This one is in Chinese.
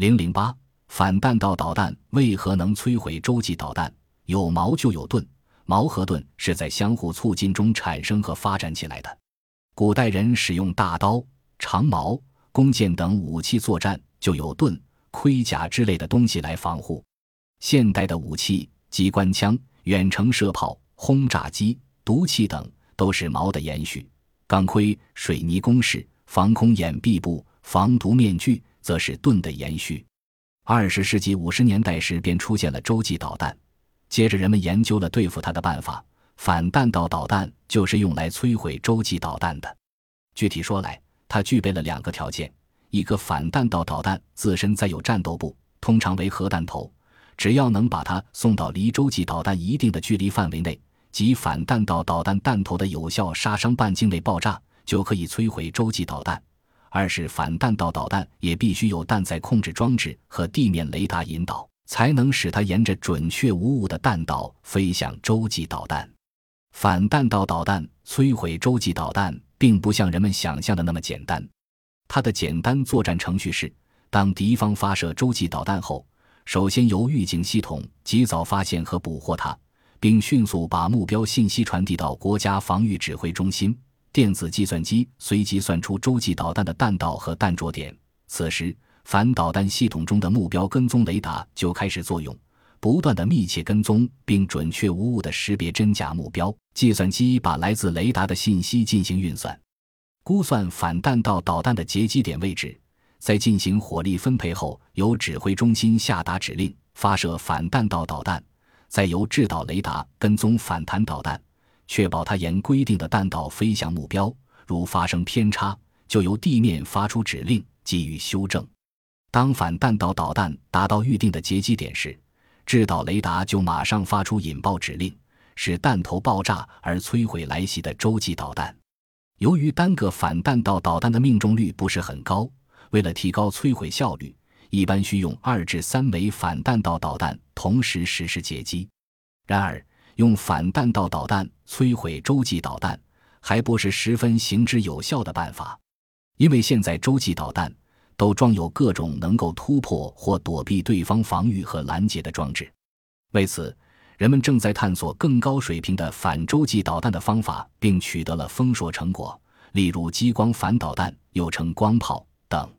零零八反弹道导弹为何能摧毁洲际导弹？有矛就有盾，矛和盾是在相互促进中产生和发展起来的。古代人使用大刀、长矛、弓箭等武器作战，就有盾、盔甲之类的东西来防护。现代的武器，机关枪、远程射炮、轰炸机、毒气等，都是矛的延续。钢盔、水泥工事、防空掩蔽布、防毒面具，则是盾的延续。二十世纪五十年代时，便出现了洲际导弹。接着，人们研究了对付它的办法。反弹道导弹就是用来摧毁洲际导弹的。具体说来，它具备了两个条件：一个反弹道导弹自身载有战斗部，通常为核弹头，只要能把它送到离洲际导弹一定的距离范围内，即反弹道导弹弹头的有效杀伤半径内爆炸，就可以摧毁洲际导弹；二是反弹道导弹也必须有弹载控制装置和地面雷达引导。才能使它沿着准确无误的弹道飞向洲际导弹。反弹道导弹摧毁洲际导弹，并不像人们想象的那么简单。它的简单作战程序是：当敌方发射洲际导弹后，首先由预警系统及早发现和捕获它，并迅速把目标信息传递到国家防御指挥中心。电子计算机随即算出洲际导弹的弹道和弹着点。此时，反导弹系统中的目标跟踪雷达就开始作用，不断的密切跟踪并准确无误的识别真假目标。计算机把来自雷达的信息进行运算，估算反弹道导弹的截击点位置，在进行火力分配后，由指挥中心下达指令发射反弹道导弹，再由制导雷达跟踪反弹导弹，确保它沿规定的弹道飞向目标。如发生偏差，就由地面发出指令给予修正。当反弹道导弹达到预定的截击点时，制导雷达就马上发出引爆指令，使弹头爆炸而摧毁来袭的洲际导弹。由于单个反弹道导弹的命中率不是很高，为了提高摧毁效率，一般需用二至三枚反弹道导弹同时实施截击。然而，用反弹道导弹摧毁洲际导弹还不是十分行之有效的办法，因为现在洲际导弹。都装有各种能够突破或躲避对方防御和拦截的装置。为此，人们正在探索更高水平的反洲际导弹的方法，并取得了丰硕成果，例如激光反导弹，又称光炮等。